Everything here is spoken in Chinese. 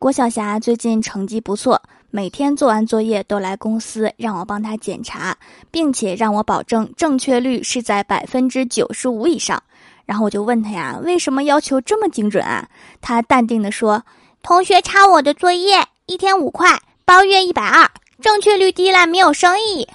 郭晓霞最近成绩不错，每天做完作业都来公司让我帮她检查，并且让我保证正确率是在百分之九十五以上。然后我就问他呀，为什么要求这么精准啊？他淡定地说：“同学抄我的作业，一天五块，包月一百二，正确率低了没有生意。”